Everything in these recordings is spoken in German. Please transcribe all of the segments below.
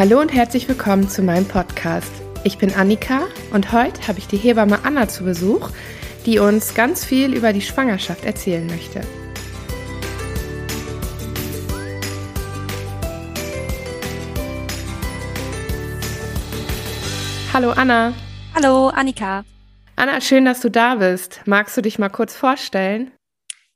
Hallo und herzlich willkommen zu meinem Podcast. Ich bin Annika und heute habe ich die Hebamme Anna zu Besuch, die uns ganz viel über die Schwangerschaft erzählen möchte. Hallo Anna. Hallo Annika. Anna, schön, dass du da bist. Magst du dich mal kurz vorstellen?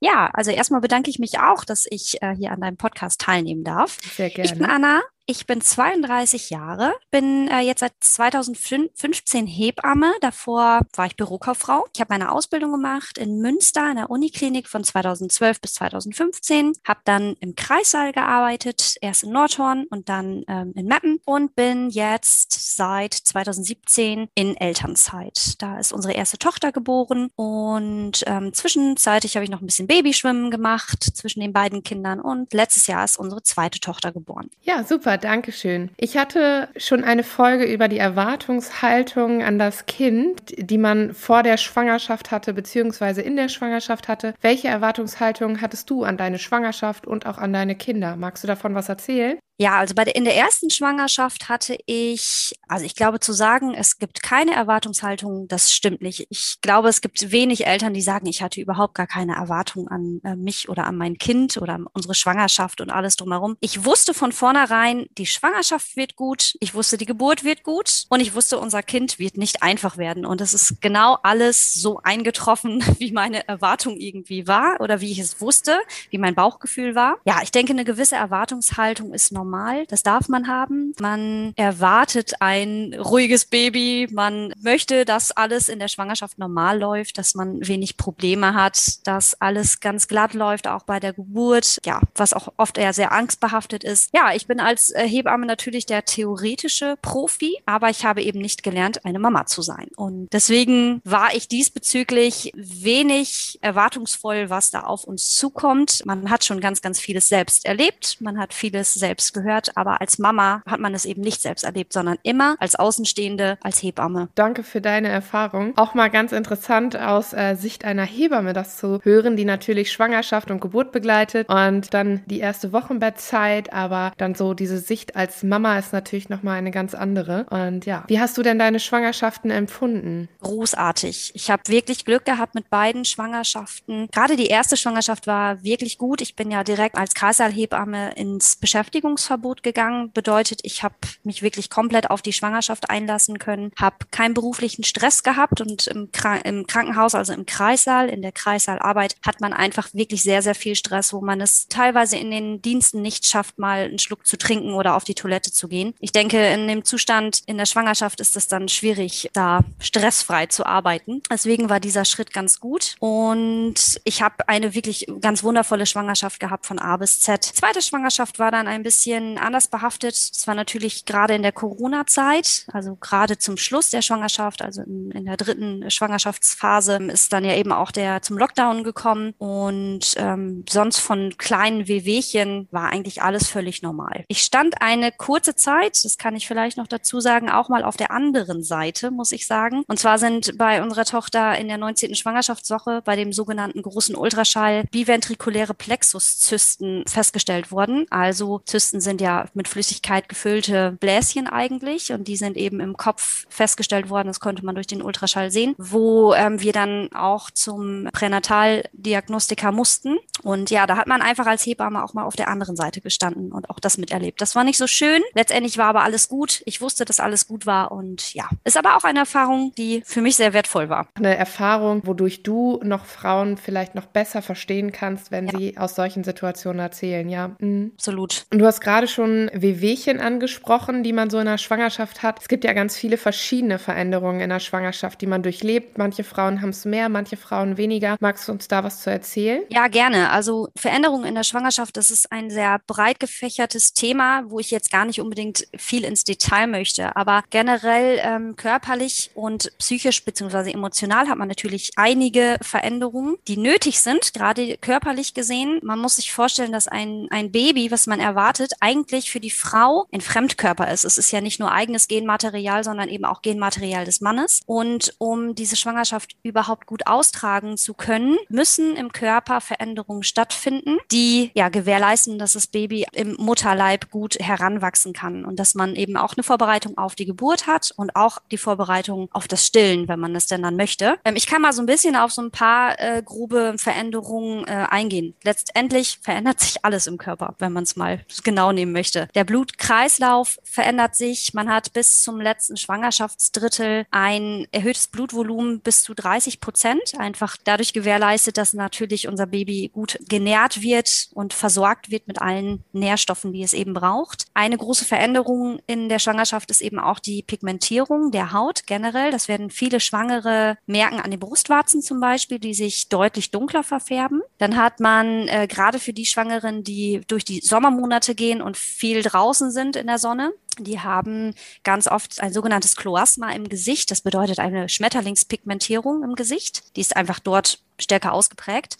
Ja, also erstmal bedanke ich mich auch, dass ich äh, hier an deinem Podcast teilnehmen darf. Sehr gerne. Ich bin Anna, ich bin 32 Jahre, bin äh, jetzt seit 2015 Hebamme. Davor war ich Bürokauffrau. Ich habe meine Ausbildung gemacht in Münster in der Uniklinik von 2012 bis 2015. Habe dann im Kreissaal gearbeitet, erst in Nordhorn und dann ähm, in Meppen und bin jetzt seit 2017 in Elternzeit. Da ist unsere erste Tochter geboren und ähm, zwischenzeitlich habe ich noch ein bisschen Babyschwimmen gemacht zwischen den beiden Kindern und letztes Jahr ist unsere zweite Tochter geboren. Ja, super danke schön. Ich hatte schon eine Folge über die Erwartungshaltung an das Kind, die man vor der Schwangerschaft hatte, beziehungsweise in der Schwangerschaft hatte. Welche Erwartungshaltung hattest du an deine Schwangerschaft und auch an deine Kinder? Magst du davon was erzählen? Ja, also bei der, in der ersten Schwangerschaft hatte ich, also ich glaube zu sagen, es gibt keine Erwartungshaltung, das stimmt nicht. Ich glaube, es gibt wenig Eltern, die sagen, ich hatte überhaupt gar keine Erwartung an äh, mich oder an mein Kind oder unsere Schwangerschaft und alles drumherum. Ich wusste von vornherein, die Schwangerschaft wird gut, ich wusste, die Geburt wird gut und ich wusste, unser Kind wird nicht einfach werden. Und es ist genau alles so eingetroffen, wie meine Erwartung irgendwie war oder wie ich es wusste, wie mein Bauchgefühl war. Ja, ich denke, eine gewisse Erwartungshaltung ist normal normal. Das darf man haben. Man erwartet ein ruhiges Baby. Man möchte, dass alles in der Schwangerschaft normal läuft, dass man wenig Probleme hat, dass alles ganz glatt läuft, auch bei der Geburt. Ja, was auch oft eher sehr angstbehaftet ist. Ja, ich bin als äh, Hebamme natürlich der theoretische Profi, aber ich habe eben nicht gelernt, eine Mama zu sein. Und deswegen war ich diesbezüglich wenig erwartungsvoll, was da auf uns zukommt. Man hat schon ganz, ganz vieles selbst erlebt. Man hat vieles selbst gehört, aber als Mama hat man es eben nicht selbst erlebt, sondern immer als Außenstehende, als Hebamme. Danke für deine Erfahrung. Auch mal ganz interessant aus äh, Sicht einer Hebamme das zu hören, die natürlich Schwangerschaft und Geburt begleitet und dann die erste Wochenbettzeit, aber dann so diese Sicht als Mama ist natürlich nochmal eine ganz andere. Und ja, wie hast du denn deine Schwangerschaften empfunden? Großartig. Ich habe wirklich Glück gehabt mit beiden Schwangerschaften. Gerade die erste Schwangerschaft war wirklich gut. Ich bin ja direkt als Kreißsaalhebamme ins Beschäftigungs Berufsverbot gegangen. Bedeutet, ich habe mich wirklich komplett auf die Schwangerschaft einlassen können, habe keinen beruflichen Stress gehabt und im, Krank im Krankenhaus, also im Kreissaal, in der Kreissaalarbeit, hat man einfach wirklich sehr, sehr viel Stress, wo man es teilweise in den Diensten nicht schafft, mal einen Schluck zu trinken oder auf die Toilette zu gehen. Ich denke, in dem Zustand in der Schwangerschaft ist es dann schwierig, da stressfrei zu arbeiten. Deswegen war dieser Schritt ganz gut. Und ich habe eine wirklich ganz wundervolle Schwangerschaft gehabt von A bis Z. Zweite Schwangerschaft war dann ein bisschen bisschen anders behaftet. Es war natürlich gerade in der Corona-Zeit, also gerade zum Schluss der Schwangerschaft, also in, in, der dritten Schwangerschaftsphase, ist dann ja eben auch der zum Lockdown gekommen und ähm, sonst von kleinen Wehwehchen war eigentlich alles völlig normal. Ich stand eine kurze Zeit, das kann ich vielleicht noch dazu sagen, auch mal auf der anderen Seite, muss ich sagen. Und zwar sind bei unserer Tochter in der 19. Schwangerschaftswoche bei dem sogenannten großen Ultraschall biventrikuläre Plexuszysten festgestellt worden. Also Zysten sind ja mit Flüssigkeit gefüllte Bläschen eigentlich und die sind eben im Kopf festgestellt worden, das konnte man durch den Ultraschall sehen, wo ähm, wir dann auch zum Pränataldiagnostiker mussten. Und ja, da hat man einfach als Hebamme auch mal auf der anderen Seite gestanden und auch das miterlebt. Das war nicht so schön. Letztendlich war aber alles gut. Ich wusste, dass alles gut war und ja, ist aber auch eine Erfahrung, die für mich sehr wertvoll war. Eine Erfahrung, wodurch du noch Frauen vielleicht noch besser verstehen kannst, wenn ja. sie aus solchen Situationen erzählen, ja. Mhm. Absolut. Und du hast gerade gerade schon Wehwehchen angesprochen, die man so in der Schwangerschaft hat. Es gibt ja ganz viele verschiedene Veränderungen in der Schwangerschaft, die man durchlebt. Manche Frauen haben es mehr, manche Frauen weniger. Magst du uns da was zu erzählen? Ja, gerne. Also Veränderungen in der Schwangerschaft, das ist ein sehr breit gefächertes Thema, wo ich jetzt gar nicht unbedingt viel ins Detail möchte. Aber generell ähm, körperlich und psychisch bzw. emotional hat man natürlich einige Veränderungen, die nötig sind, gerade körperlich gesehen. Man muss sich vorstellen, dass ein, ein Baby, was man erwartet, eigentlich für die Frau ein Fremdkörper ist. Es ist ja nicht nur eigenes Genmaterial, sondern eben auch Genmaterial des Mannes. Und um diese Schwangerschaft überhaupt gut austragen zu können, müssen im Körper Veränderungen stattfinden, die ja gewährleisten, dass das Baby im Mutterleib gut heranwachsen kann und dass man eben auch eine Vorbereitung auf die Geburt hat und auch die Vorbereitung auf das Stillen, wenn man es denn dann möchte. Ähm, ich kann mal so ein bisschen auf so ein paar äh, grobe Veränderungen äh, eingehen. Letztendlich verändert sich alles im Körper, wenn man es mal genau nehmen möchte. Der Blutkreislauf verändert sich. Man hat bis zum letzten Schwangerschaftsdrittel ein erhöhtes Blutvolumen bis zu 30 Prozent. Einfach dadurch gewährleistet, dass natürlich unser Baby gut genährt wird und versorgt wird mit allen Nährstoffen, die es eben braucht. Eine große Veränderung in der Schwangerschaft ist eben auch die Pigmentierung der Haut generell. Das werden viele Schwangere merken an den Brustwarzen zum Beispiel, die sich deutlich dunkler verfärben. Dann hat man äh, gerade für die Schwangeren, die durch die Sommermonate gehen und viel draußen sind in der Sonne, die haben ganz oft ein sogenanntes Kloasma im Gesicht. Das bedeutet eine Schmetterlingspigmentierung im Gesicht. Die ist einfach dort stärker ausgeprägt.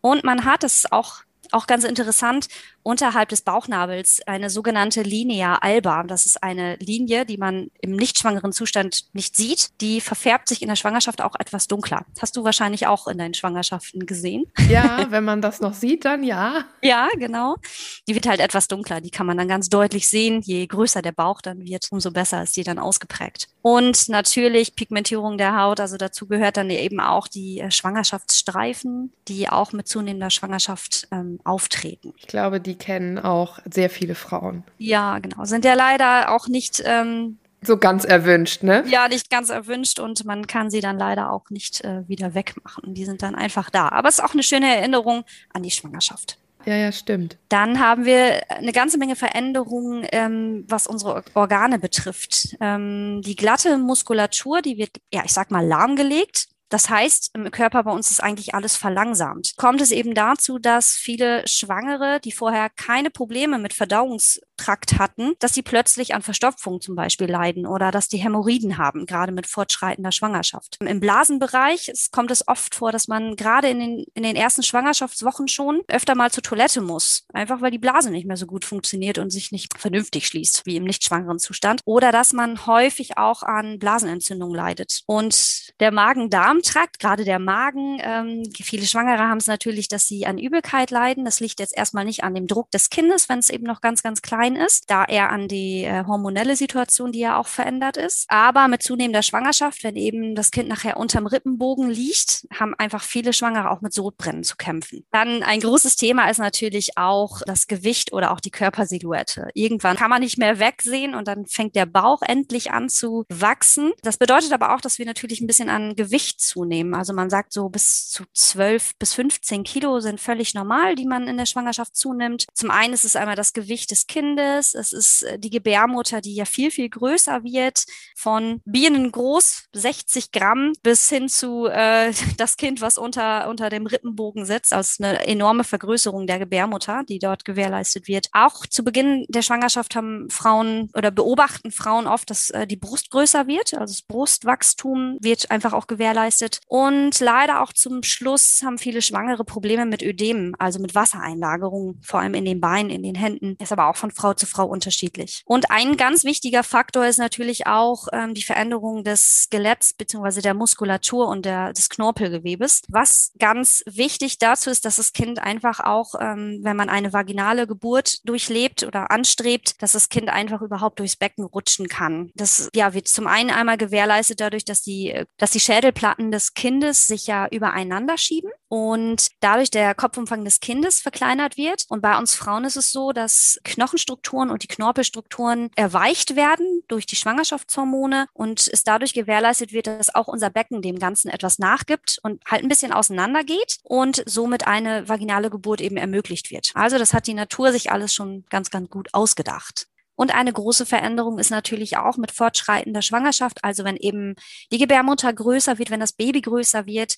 Und man hat, das ist auch auch ganz interessant, unterhalb des Bauchnabels eine sogenannte Linea alba. Das ist eine Linie, die man im nicht schwangeren Zustand nicht sieht. Die verfärbt sich in der Schwangerschaft auch etwas dunkler. Hast du wahrscheinlich auch in deinen Schwangerschaften gesehen? Ja, wenn man das noch sieht, dann ja. ja, genau. Die wird halt etwas dunkler. Die kann man dann ganz deutlich sehen. Je größer der Bauch dann wird, umso besser ist die dann ausgeprägt. Und natürlich Pigmentierung der Haut. Also dazu gehört dann eben auch die äh, Schwangerschaftsstreifen, die auch mit zunehmender Schwangerschaft ähm, auftreten. Ich glaube, die kennen auch sehr viele Frauen. Ja, genau. Sind ja leider auch nicht ähm, so ganz erwünscht, ne? Ja, nicht ganz erwünscht und man kann sie dann leider auch nicht äh, wieder wegmachen. Die sind dann einfach da. Aber es ist auch eine schöne Erinnerung an die Schwangerschaft. Ja, ja, stimmt. Dann haben wir eine ganze Menge Veränderungen, ähm, was unsere Organe betrifft. Ähm, die glatte Muskulatur, die wird, ja, ich sag mal, lahmgelegt. Das heißt, im Körper bei uns ist eigentlich alles verlangsamt. Kommt es eben dazu, dass viele Schwangere, die vorher keine Probleme mit Verdauungstrakt hatten, dass sie plötzlich an Verstopfung zum Beispiel leiden oder dass die Hämorrhoiden haben, gerade mit fortschreitender Schwangerschaft. Im Blasenbereich kommt es oft vor, dass man gerade in den, in den ersten Schwangerschaftswochen schon öfter mal zur Toilette muss, einfach weil die Blase nicht mehr so gut funktioniert und sich nicht vernünftig schließt, wie im nicht schwangeren Zustand. Oder dass man häufig auch an Blasenentzündung leidet. Und der Magen-Darm Darmtrakt, gerade der Magen. Ähm, viele Schwangere haben es natürlich, dass sie an Übelkeit leiden. Das liegt jetzt erstmal nicht an dem Druck des Kindes, wenn es eben noch ganz, ganz klein ist, da eher an die äh, hormonelle Situation, die ja auch verändert ist. Aber mit zunehmender Schwangerschaft, wenn eben das Kind nachher unterm Rippenbogen liegt, haben einfach viele Schwangere auch mit Sodbrennen zu kämpfen. Dann ein großes Thema ist natürlich auch das Gewicht oder auch die Körpersilhouette. Irgendwann kann man nicht mehr wegsehen und dann fängt der Bauch endlich an zu wachsen. Das bedeutet aber auch, dass wir natürlich ein bisschen an Gewicht zunehmen. Also man sagt so bis zu 12 bis 15 Kilo sind völlig normal, die man in der Schwangerschaft zunimmt. Zum einen ist es einmal das Gewicht des Kindes, es ist äh, die Gebärmutter, die ja viel, viel größer wird, von Bienengroß, 60 Gramm, bis hin zu äh, das Kind, was unter, unter dem Rippenbogen sitzt, also eine enorme Vergrößerung der Gebärmutter, die dort gewährleistet wird. Auch zu Beginn der Schwangerschaft haben Frauen oder beobachten Frauen oft, dass äh, die Brust größer wird, also das Brustwachstum wird einfach auch gewährleistet. Und leider auch zum Schluss haben viele Schwangere Probleme mit Ödemen, also mit Wassereinlagerungen, vor allem in den Beinen, in den Händen. Ist aber auch von Frau zu Frau unterschiedlich. Und ein ganz wichtiger Faktor ist natürlich auch ähm, die Veränderung des Skeletts bzw. der Muskulatur und der, des Knorpelgewebes. Was ganz wichtig dazu ist, dass das Kind einfach auch, ähm, wenn man eine vaginale Geburt durchlebt oder anstrebt, dass das Kind einfach überhaupt durchs Becken rutschen kann. Das ja, wird zum einen einmal gewährleistet dadurch, dass die, dass die Schädelplatten des Kindes sich ja übereinander schieben und dadurch der Kopfumfang des Kindes verkleinert wird. Und bei uns Frauen ist es so, dass Knochenstrukturen und die Knorpelstrukturen erweicht werden durch die Schwangerschaftshormone und es dadurch gewährleistet wird, dass auch unser Becken dem Ganzen etwas nachgibt und halt ein bisschen auseinander geht und somit eine vaginale Geburt eben ermöglicht wird. Also das hat die Natur sich alles schon ganz, ganz gut ausgedacht. Und eine große Veränderung ist natürlich auch mit fortschreitender Schwangerschaft, also wenn eben die Gebärmutter größer wird, wenn das Baby größer wird,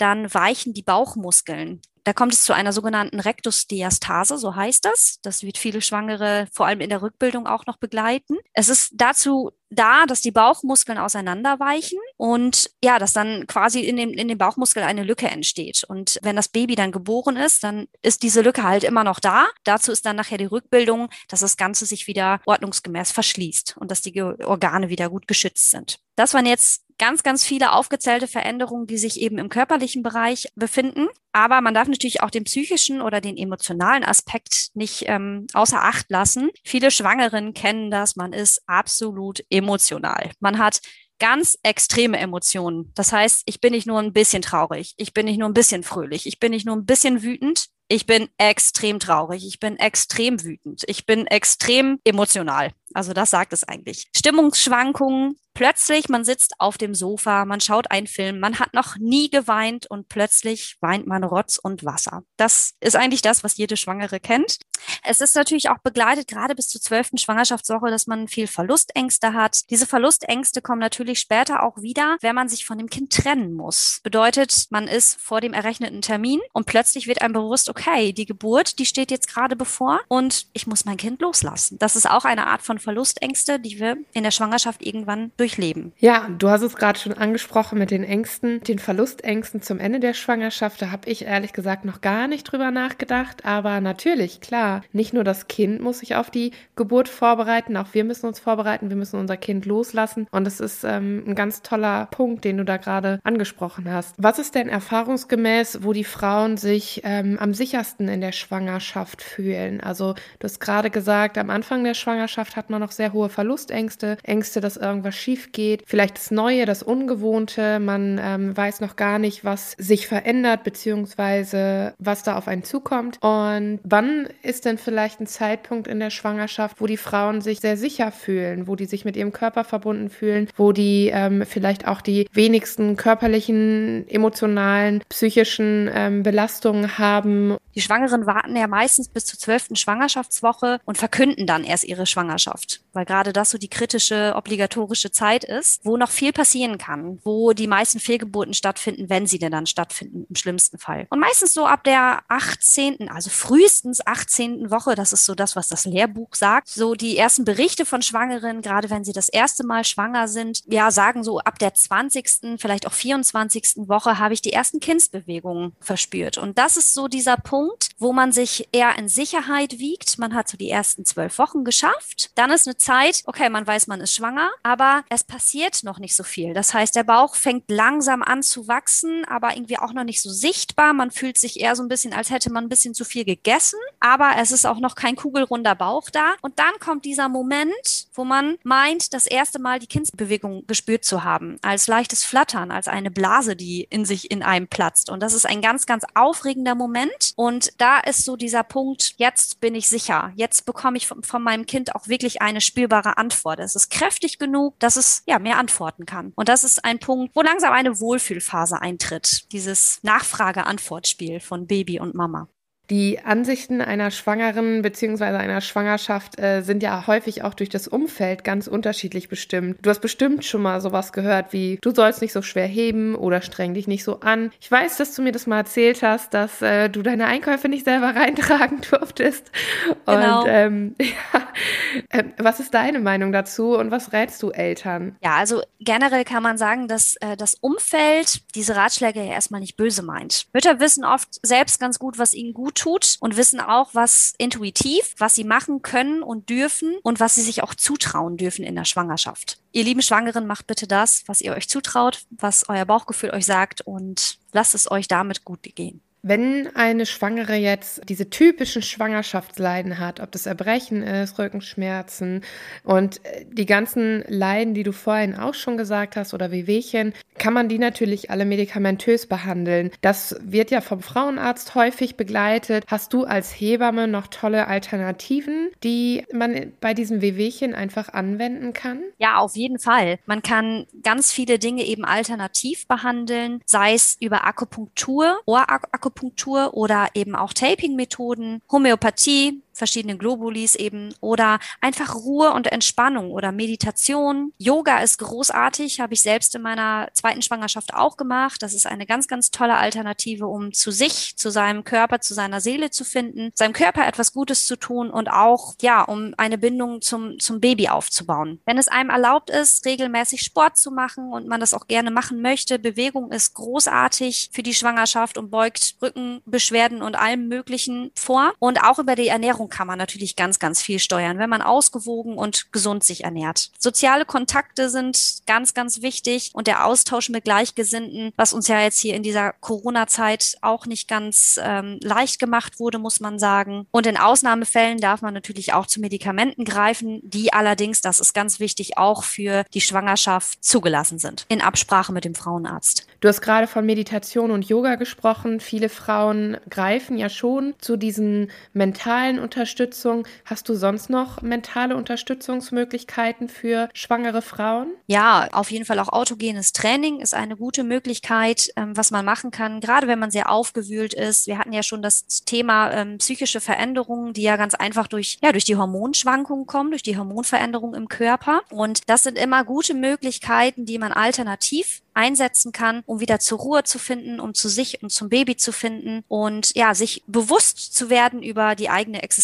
dann weichen die Bauchmuskeln. Da kommt es zu einer sogenannten Rektusdiastase, so heißt das. Das wird viele Schwangere vor allem in der Rückbildung auch noch begleiten. Es ist dazu da, dass die Bauchmuskeln auseinanderweichen und ja, dass dann quasi in dem, in dem Bauchmuskel eine Lücke entsteht. Und wenn das Baby dann geboren ist, dann ist diese Lücke halt immer noch da. Dazu ist dann nachher die Rückbildung, dass das Ganze sich wieder ordnungsgemäß verschließt und dass die Organe wieder gut geschützt sind. Das waren jetzt ganz, ganz viele aufgezählte Veränderungen, die sich eben im körperlichen Bereich befinden. Aber man darf natürlich auch den psychischen oder den emotionalen Aspekt nicht ähm, außer Acht lassen. Viele Schwangeren kennen das, man ist absolut emotional. Man hat ganz extreme Emotionen. Das heißt, ich bin nicht nur ein bisschen traurig, ich bin nicht nur ein bisschen fröhlich, ich bin nicht nur ein bisschen wütend, ich bin extrem traurig, ich bin extrem wütend, ich bin extrem emotional. Also das sagt es eigentlich. Stimmungsschwankungen, plötzlich, man sitzt auf dem Sofa, man schaut einen Film, man hat noch nie geweint und plötzlich weint man Rotz und Wasser. Das ist eigentlich das, was jede Schwangere kennt. Es ist natürlich auch begleitet, gerade bis zur zwölften Schwangerschaftswoche, dass man viel Verlustängste hat. Diese Verlustängste kommen natürlich später auch wieder, wenn man sich von dem Kind trennen muss. Bedeutet, man ist vor dem errechneten Termin und plötzlich wird einem bewusst, okay, die Geburt, die steht jetzt gerade bevor und ich muss mein Kind loslassen. Das ist auch eine Art von Verlustängste, die wir in der Schwangerschaft irgendwann durchleben. Ja, du hast es gerade schon angesprochen mit den Ängsten, den Verlustängsten zum Ende der Schwangerschaft. Da habe ich ehrlich gesagt noch gar nicht drüber nachgedacht. Aber natürlich, klar, nicht nur das Kind muss sich auf die Geburt vorbereiten, auch wir müssen uns vorbereiten, wir müssen unser Kind loslassen. Und das ist ähm, ein ganz toller Punkt, den du da gerade angesprochen hast. Was ist denn erfahrungsgemäß, wo die Frauen sich ähm, am sichersten in der Schwangerschaft fühlen? Also du hast gerade gesagt, am Anfang der Schwangerschaft man noch sehr hohe Verlustängste, Ängste, dass irgendwas schief geht, vielleicht das Neue, das Ungewohnte, man ähm, weiß noch gar nicht, was sich verändert, beziehungsweise was da auf einen zukommt. Und wann ist denn vielleicht ein Zeitpunkt in der Schwangerschaft, wo die Frauen sich sehr sicher fühlen, wo die sich mit ihrem Körper verbunden fühlen, wo die ähm, vielleicht auch die wenigsten körperlichen, emotionalen, psychischen ähm, Belastungen haben? Die Schwangeren warten ja meistens bis zur zwölften Schwangerschaftswoche und verkünden dann erst ihre Schwangerschaft, weil gerade das so die kritische, obligatorische Zeit ist, wo noch viel passieren kann, wo die meisten Fehlgeburten stattfinden, wenn sie denn dann stattfinden, im schlimmsten Fall. Und meistens so ab der 18., also frühestens 18. Woche, das ist so das, was das Lehrbuch sagt, so die ersten Berichte von Schwangeren, gerade wenn sie das erste Mal schwanger sind, ja, sagen so ab der 20., vielleicht auch 24. Woche habe ich die ersten Kindsbewegungen verspürt. Und das ist so dieser Punkt, Punkt, wo man sich eher in Sicherheit wiegt. Man hat so die ersten zwölf Wochen geschafft. Dann ist eine Zeit, okay, man weiß, man ist schwanger, aber es passiert noch nicht so viel. Das heißt, der Bauch fängt langsam an zu wachsen, aber irgendwie auch noch nicht so sichtbar. Man fühlt sich eher so ein bisschen, als hätte man ein bisschen zu viel gegessen, aber es ist auch noch kein kugelrunder Bauch da. Und dann kommt dieser Moment, wo man meint, das erste Mal die Kindsbewegung gespürt zu haben, als leichtes Flattern, als eine Blase, die in sich in einem platzt. Und das ist ein ganz, ganz aufregender Moment. Und und da ist so dieser Punkt, jetzt bin ich sicher. Jetzt bekomme ich von, von meinem Kind auch wirklich eine spürbare Antwort. Es ist kräftig genug, dass es ja mehr antworten kann. Und das ist ein Punkt, wo langsam eine Wohlfühlphase eintritt. Dieses Nachfrage-Antwortspiel von Baby und Mama. Die Ansichten einer Schwangeren bzw. einer Schwangerschaft äh, sind ja häufig auch durch das Umfeld ganz unterschiedlich bestimmt. Du hast bestimmt schon mal sowas gehört wie, du sollst nicht so schwer heben oder streng dich nicht so an. Ich weiß, dass du mir das mal erzählt hast, dass äh, du deine Einkäufe nicht selber reintragen durftest. Genau. Und ähm, ja, äh, was ist deine Meinung dazu und was rätst du Eltern? Ja, also generell kann man sagen, dass äh, das Umfeld diese Ratschläge ja erstmal nicht böse meint. Mütter wissen oft selbst ganz gut, was ihnen gut tut und wissen auch, was intuitiv, was sie machen können und dürfen und was sie sich auch zutrauen dürfen in der Schwangerschaft. Ihr lieben Schwangeren, macht bitte das, was ihr euch zutraut, was euer Bauchgefühl euch sagt und lasst es euch damit gut gehen. Wenn eine Schwangere jetzt diese typischen Schwangerschaftsleiden hat, ob das Erbrechen ist, Rückenschmerzen und äh, die ganzen Leiden, die du vorhin auch schon gesagt hast oder Wehwehchen, kann man die natürlich alle medikamentös behandeln. Das wird ja vom Frauenarzt häufig begleitet. Hast du als Hebamme noch tolle Alternativen, die man bei diesen Wehwehchen einfach anwenden kann? Ja, auf jeden Fall. Man kann ganz viele Dinge eben alternativ behandeln, sei es über Akupunktur, Ohrakupunktur oder eben auch Taping-Methoden, Homöopathie, verschiedenen Globulis eben oder einfach Ruhe und Entspannung oder Meditation. Yoga ist großartig, habe ich selbst in meiner zweiten Schwangerschaft auch gemacht. Das ist eine ganz, ganz tolle Alternative, um zu sich, zu seinem Körper, zu seiner Seele zu finden, seinem Körper etwas Gutes zu tun und auch, ja, um eine Bindung zum, zum Baby aufzubauen. Wenn es einem erlaubt ist, regelmäßig Sport zu machen und man das auch gerne machen möchte, Bewegung ist großartig für die Schwangerschaft und beugt Rückenbeschwerden und allem Möglichen vor. Und auch über die Ernährung kann man natürlich ganz, ganz viel steuern, wenn man ausgewogen und gesund sich ernährt. Soziale Kontakte sind ganz, ganz wichtig und der Austausch mit Gleichgesinnten, was uns ja jetzt hier in dieser Corona-Zeit auch nicht ganz ähm, leicht gemacht wurde, muss man sagen. Und in Ausnahmefällen darf man natürlich auch zu Medikamenten greifen, die allerdings, das ist ganz wichtig, auch für die Schwangerschaft zugelassen sind, in Absprache mit dem Frauenarzt. Du hast gerade von Meditation und Yoga gesprochen. Viele Frauen greifen ja schon zu diesen mentalen Unterstützungen. Hast du sonst noch mentale Unterstützungsmöglichkeiten für schwangere Frauen? Ja, auf jeden Fall auch autogenes Training ist eine gute Möglichkeit, ähm, was man machen kann, gerade wenn man sehr aufgewühlt ist. Wir hatten ja schon das Thema ähm, psychische Veränderungen, die ja ganz einfach durch, ja, durch die Hormonschwankungen kommen, durch die Hormonveränderungen im Körper. Und das sind immer gute Möglichkeiten, die man alternativ einsetzen kann, um wieder zur Ruhe zu finden, um zu sich und zum Baby zu finden und ja, sich bewusst zu werden über die eigene Existenz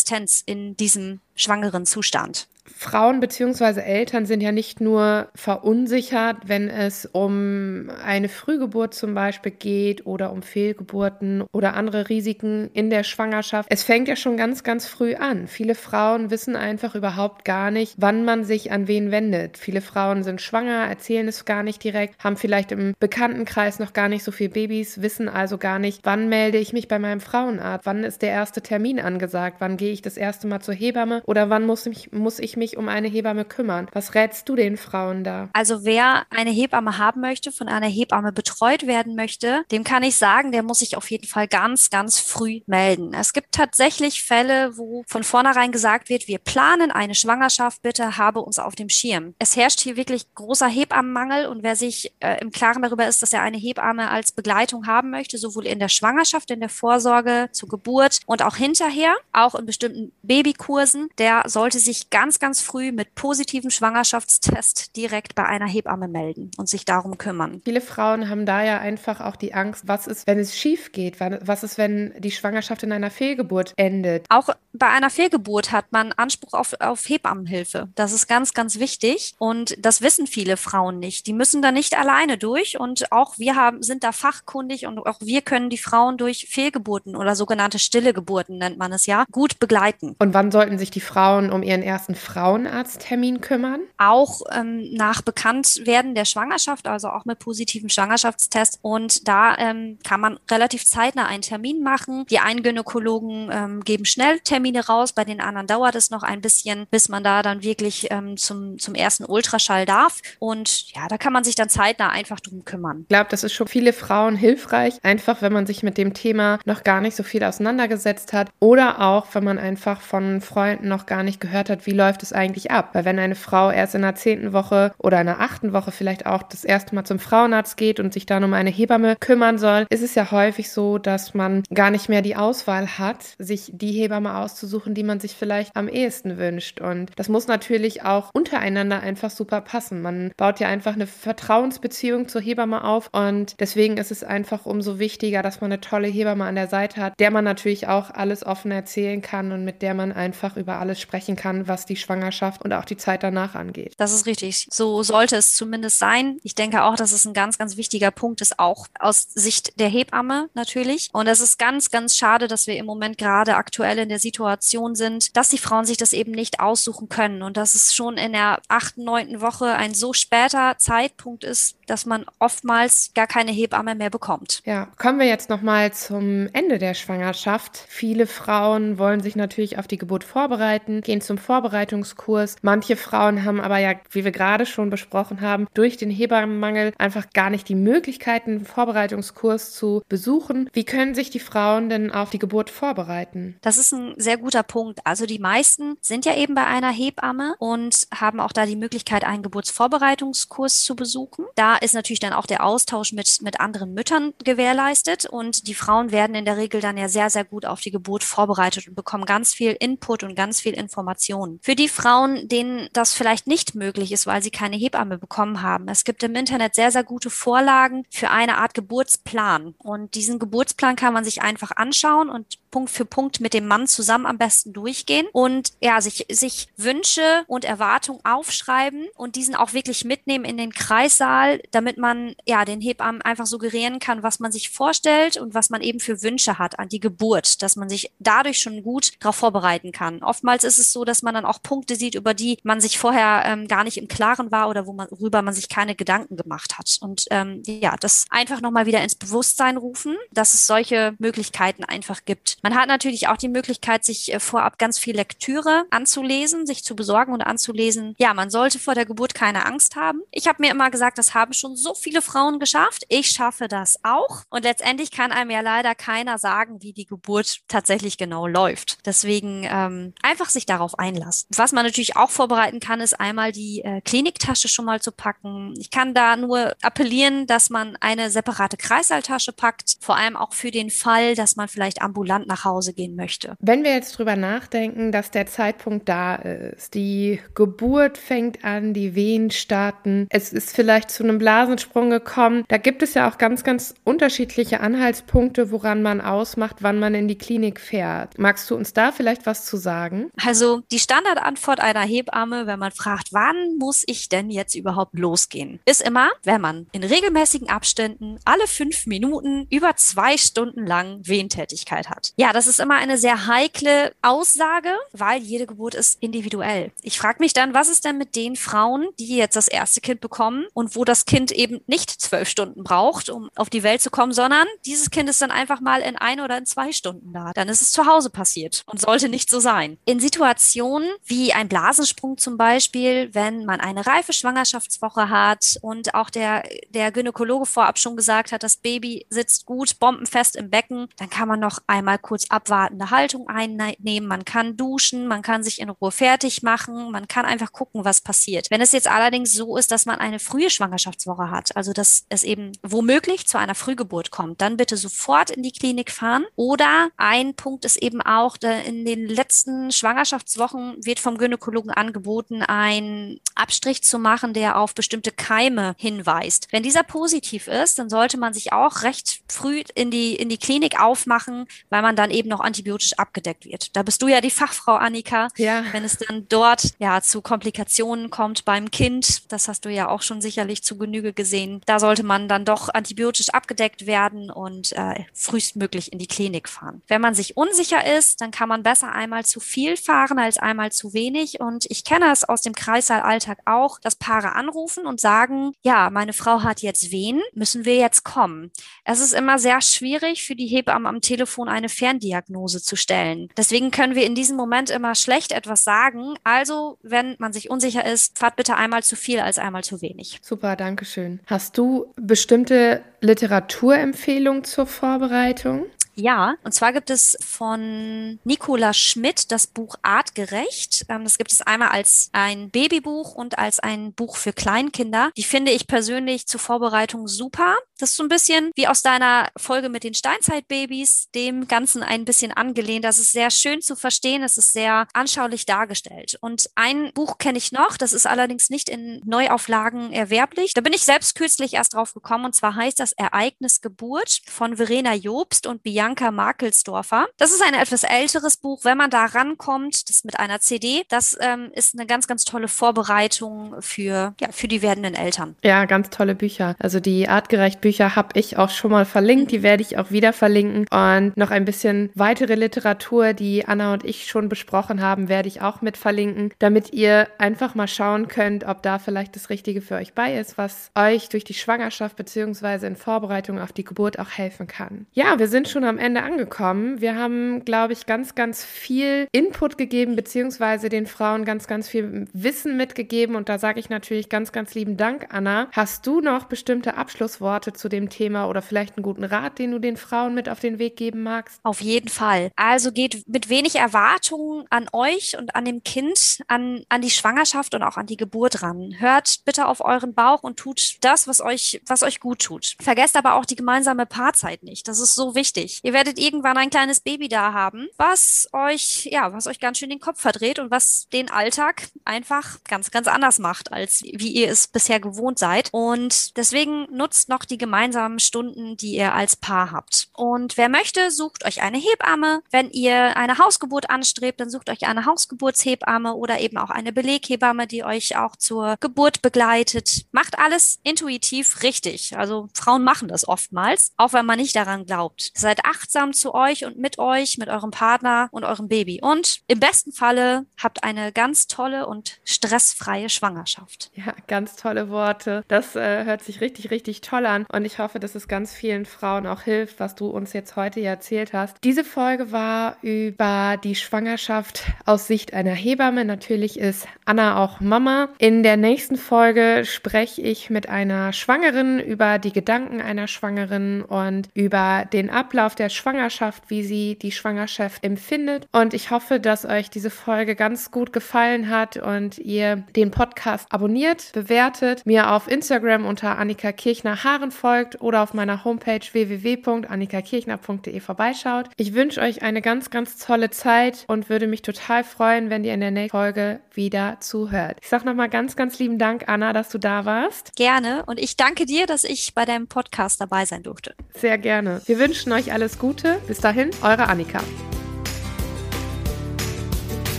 in diesem schwangeren Zustand. Frauen bzw. Eltern sind ja nicht nur verunsichert, wenn es um eine Frühgeburt zum Beispiel geht oder um Fehlgeburten oder andere Risiken in der Schwangerschaft. Es fängt ja schon ganz, ganz früh an. Viele Frauen wissen einfach überhaupt gar nicht, wann man sich an wen wendet. Viele Frauen sind schwanger, erzählen es gar nicht direkt, haben vielleicht im Bekanntenkreis noch gar nicht so viele Babys, wissen also gar nicht, wann melde ich mich bei meinem Frauenarzt, wann ist der erste Termin angesagt, wann gehe ich das erste Mal zur Hebamme oder wann muss ich, muss ich mich um eine Hebamme kümmern? Was rätst du den Frauen da? Also wer eine Hebamme haben möchte, von einer Hebamme betreut werden möchte, dem kann ich sagen, der muss sich auf jeden Fall ganz, ganz früh melden. Es gibt tatsächlich Fälle, wo von vornherein gesagt wird, wir planen eine Schwangerschaft, bitte habe uns auf dem Schirm. Es herrscht hier wirklich großer Hebammenmangel und wer sich äh, im Klaren darüber ist, dass er eine Hebamme als Begleitung haben möchte, sowohl in der Schwangerschaft, in der Vorsorge, zur Geburt und auch hinterher, auch in bestimmten Babykursen, der sollte sich ganz, ganz früh mit positivem Schwangerschaftstest direkt bei einer Hebamme melden und sich darum kümmern. Viele Frauen haben da ja einfach auch die Angst, was ist, wenn es schief geht? Was ist, wenn die Schwangerschaft in einer Fehlgeburt endet? Auch bei einer Fehlgeburt hat man Anspruch auf, auf Hebammenhilfe. Das ist ganz, ganz wichtig. Und das wissen viele Frauen nicht. Die müssen da nicht alleine durch. Und auch wir haben, sind da fachkundig und auch wir können die Frauen durch Fehlgeburten oder sogenannte stille Geburten, nennt man es ja, gut begleiten. Und wann sollten sich die Frauen um ihren ersten Frauenarzttermin kümmern? Auch ähm, nach Bekanntwerden der Schwangerschaft, also auch mit positiven Schwangerschaftstest. Und da ähm, kann man relativ zeitnah einen Termin machen. Die einen Gynäkologen ähm, geben schnell Termine raus, bei den anderen dauert es noch ein bisschen, bis man da dann wirklich ähm, zum, zum ersten Ultraschall darf. Und ja, da kann man sich dann zeitnah einfach drum kümmern. Ich glaube, das ist schon viele Frauen hilfreich, einfach wenn man sich mit dem Thema noch gar nicht so viel auseinandergesetzt hat oder auch, wenn man einfach von Freunden noch gar nicht gehört hat, wie läuft es eigentlich ab. Weil wenn eine Frau erst in der zehnten Woche oder in der achten Woche vielleicht auch das erste Mal zum Frauenarzt geht und sich dann um eine Hebamme kümmern soll, ist es ja häufig so, dass man gar nicht mehr die Auswahl hat, sich die Hebamme auszusuchen, die man sich vielleicht am ehesten wünscht. Und das muss natürlich auch untereinander einfach super passen. Man baut ja einfach eine Vertrauensbeziehung zur Hebamme auf und deswegen ist es einfach umso wichtiger, dass man eine tolle Hebamme an der Seite hat, der man natürlich auch alles offen erzählen kann und mit der man einfach über alles sprechen kann, was die Schwangerschaft und auch die Zeit danach angeht. Das ist richtig. So sollte es zumindest sein. Ich denke auch, dass es ein ganz, ganz wichtiger Punkt ist, auch aus Sicht der Hebamme natürlich. Und es ist ganz, ganz schade, dass wir im Moment gerade aktuell in der Situation sind, dass die Frauen sich das eben nicht aussuchen können und dass es schon in der achten, neunten Woche ein so später Zeitpunkt ist, dass man oftmals gar keine Hebamme mehr bekommt. Ja, kommen wir jetzt nochmal zum Ende der Schwangerschaft. Viele Frauen wollen sich natürlich auf die Geburt vorbereiten vorbereiten, gehen zum Vorbereitungskurs. Manche Frauen haben aber ja, wie wir gerade schon besprochen haben, durch den Hebammenmangel einfach gar nicht die Möglichkeiten, einen Vorbereitungskurs zu besuchen. Wie können sich die Frauen denn auf die Geburt vorbereiten? Das ist ein sehr guter Punkt. Also die meisten sind ja eben bei einer Hebamme und haben auch da die Möglichkeit, einen Geburtsvorbereitungskurs zu besuchen. Da ist natürlich dann auch der Austausch mit, mit anderen Müttern gewährleistet und die Frauen werden in der Regel dann ja sehr, sehr gut auf die Geburt vorbereitet und bekommen ganz viel Input und ganz viel Informationen. Für die Frauen, denen das vielleicht nicht möglich ist, weil sie keine Hebamme bekommen haben, es gibt im Internet sehr, sehr gute Vorlagen für eine Art Geburtsplan. Und diesen Geburtsplan kann man sich einfach anschauen und Punkt für Punkt mit dem Mann zusammen am besten durchgehen und ja, sich, sich Wünsche und Erwartungen aufschreiben und diesen auch wirklich mitnehmen in den Kreissaal, damit man ja den Hebammen einfach suggerieren kann, was man sich vorstellt und was man eben für Wünsche hat an die Geburt, dass man sich dadurch schon gut darauf vorbereiten kann. Oftmals ist es so, dass man dann auch Punkte sieht, über die man sich vorher ähm, gar nicht im Klaren war oder worüber man sich keine Gedanken gemacht hat. Und ähm, ja, das einfach nochmal wieder ins Bewusstsein rufen, dass es solche Möglichkeiten einfach gibt. Man hat natürlich auch die Möglichkeit, sich äh, vorab ganz viel Lektüre anzulesen, sich zu besorgen und anzulesen. Ja, man sollte vor der Geburt keine Angst haben. Ich habe mir immer gesagt, das haben schon so viele Frauen geschafft. Ich schaffe das auch. Und letztendlich kann einem ja leider keiner sagen, wie die Geburt tatsächlich genau läuft. Deswegen ähm, einfach sich darauf einlassen. Was man natürlich auch vorbereiten kann, ist einmal die äh, Kliniktasche schon mal zu packen. Ich kann da nur appellieren, dass man eine separate Kreißsaaltasche packt, vor allem auch für den Fall, dass man vielleicht ambulant nach Hause gehen möchte. Wenn wir jetzt drüber nachdenken, dass der Zeitpunkt da ist, die Geburt fängt an, die Wehen starten, es ist vielleicht zu einem Blasensprung gekommen, da gibt es ja auch ganz, ganz unterschiedliche Anhaltspunkte, woran man ausmacht, wann man in die Klinik fährt. Magst du uns da vielleicht was zu sagen? Also die Standardantwort einer Hebamme, wenn man fragt, wann muss ich denn jetzt überhaupt losgehen, ist immer, wenn man in regelmäßigen Abständen alle fünf Minuten über zwei Stunden lang Wehentätigkeit hat. Ja, das ist immer eine sehr heikle Aussage, weil jede Geburt ist individuell. Ich frage mich dann, was ist denn mit den Frauen, die jetzt das erste Kind bekommen und wo das Kind eben nicht zwölf Stunden braucht, um auf die Welt zu kommen, sondern dieses Kind ist dann einfach mal in ein oder in zwei Stunden da. Dann ist es zu Hause passiert und sollte nicht so sein. In Situationen wie ein Blasensprung zum Beispiel, wenn man eine reife Schwangerschaftswoche hat und auch der, der Gynäkologe vorab schon gesagt hat, das Baby sitzt gut, bombenfest im Becken, dann kann man noch einmal kurz abwartende Haltung einnehmen. Man kann duschen, man kann sich in Ruhe fertig machen, man kann einfach gucken, was passiert. Wenn es jetzt allerdings so ist, dass man eine frühe Schwangerschaftswoche hat, also dass es eben womöglich zu einer Frühgeburt kommt, dann bitte sofort in die Klinik fahren. Oder ein Punkt ist eben auch, in den letzten Schwangerschaftswochen wird vom Gynäkologen angeboten, einen Abstrich zu machen, der auf bestimmte Keime hinweist. Wenn dieser positiv ist, dann sollte man sich auch recht früh in die, in die Klinik aufmachen, weil man dann eben noch antibiotisch abgedeckt wird. Da bist du ja die Fachfrau, Annika. Ja. Wenn es dann dort ja zu Komplikationen kommt beim Kind, das hast du ja auch schon sicherlich zu Genüge gesehen, da sollte man dann doch antibiotisch abgedeckt werden und äh, frühestmöglich in die Klinik fahren. Wenn man sich unsicher ist, dann kann man besser einmal zu viel fahren als einmal zu wenig. Und ich kenne es aus dem Kreissaalalltag auch, dass Paare anrufen und sagen, ja, meine Frau hat jetzt Wehen, müssen wir jetzt kommen. Es ist immer sehr schwierig für die Hebammen am Telefon eine Ferndiagnose zu stellen. Deswegen können wir in diesem Moment immer schlecht etwas sagen. Also, wenn man sich unsicher ist, fahrt bitte einmal zu viel als einmal zu wenig. Super, danke schön. Hast du bestimmte Literaturempfehlungen zur Vorbereitung? Ja, und zwar gibt es von Nicola Schmidt das Buch Artgerecht. Ähm, das gibt es einmal als ein Babybuch und als ein Buch für Kleinkinder. Die finde ich persönlich zur Vorbereitung super. Das ist so ein bisschen wie aus deiner Folge mit den Steinzeitbabys, dem Ganzen ein bisschen angelehnt. Das ist sehr schön zu verstehen. Es ist sehr anschaulich dargestellt. Und ein Buch kenne ich noch, das ist allerdings nicht in Neuauflagen erwerblich. Da bin ich selbst kürzlich erst drauf gekommen und zwar heißt das Ereignis Geburt von Verena Jobst und Bianca Markelsdorfer. Das ist ein etwas älteres Buch. Wenn man da rankommt, das mit einer CD, das ähm, ist eine ganz, ganz tolle Vorbereitung für, ja, für die werdenden Eltern. Ja, ganz tolle Bücher. Also die artgerecht Bücher habe ich auch schon mal verlinkt. Die werde ich auch wieder verlinken. Und noch ein bisschen weitere Literatur, die Anna und ich schon besprochen haben, werde ich auch mit verlinken, damit ihr einfach mal schauen könnt, ob da vielleicht das Richtige für euch bei ist, was euch durch die Schwangerschaft bzw. in Vorbereitung auf die Geburt auch helfen kann. Ja, wir sind schon am Ende angekommen. Wir haben, glaube ich, ganz, ganz viel Input gegeben bzw. den Frauen ganz, ganz viel Wissen mitgegeben. Und da sage ich natürlich ganz, ganz lieben Dank, Anna. Hast du noch bestimmte Abschlussworte zu dem Thema oder vielleicht einen guten Rat, den du den Frauen mit auf den Weg geben magst? Auf jeden Fall. Also geht mit wenig Erwartungen an euch und an dem Kind, an, an die Schwangerschaft und auch an die Geburt ran. Hört bitte auf euren Bauch und tut das, was euch, was euch gut tut. Vergesst aber auch die gemeinsame Paarzeit nicht. Das ist so wichtig. Ihr werdet irgendwann ein kleines Baby da haben, was euch, ja, was euch ganz schön den Kopf verdreht und was den Alltag einfach ganz, ganz anders macht, als wie ihr es bisher gewohnt seid. Und deswegen nutzt noch die gemeinsamen Stunden, die ihr als Paar habt. Und wer möchte, sucht euch eine Hebamme. Wenn ihr eine Hausgeburt anstrebt, dann sucht euch eine Hausgeburtshebamme oder eben auch eine Beleghebamme, die euch auch zur Geburt begleitet. Macht alles intuitiv richtig. Also Frauen machen das oftmals, auch wenn man nicht daran glaubt. Seid achtsam zu euch und mit euch, mit eurem Partner und eurem Baby. Und im besten Falle habt eine ganz tolle und stressfreie Schwangerschaft. Ja, ganz tolle Worte. Das äh, hört sich richtig, richtig toll an. Und ich hoffe, dass es ganz vielen Frauen auch hilft, was du uns jetzt heute hier erzählt hast. Diese Folge war über die Schwangerschaft aus Sicht einer Hebamme. Natürlich ist Anna auch Mama. In der nächsten Folge spreche ich mit einer Schwangeren über die Gedanken einer Schwangeren und über den Ablauf der Schwangerschaft, wie sie die Schwangerschaft empfindet. Und ich hoffe, dass euch diese Folge ganz gut gefallen hat und ihr den Podcast abonniert, bewertet, mir auf Instagram unter Annika Kirchner Haaren folgt oder auf meiner Homepage www.annikakirchner.de vorbeischaut. Ich wünsche euch eine ganz, ganz tolle Zeit und würde mich total freuen, wenn ihr in der nächsten Folge wieder zuhört. Ich sage nochmal ganz, ganz lieben Dank, Anna, dass du da warst. Gerne und ich danke dir, dass ich bei deinem Podcast dabei sein durfte. Sehr gerne. Wir wünschen euch alles Gute. Bis dahin, eure Annika.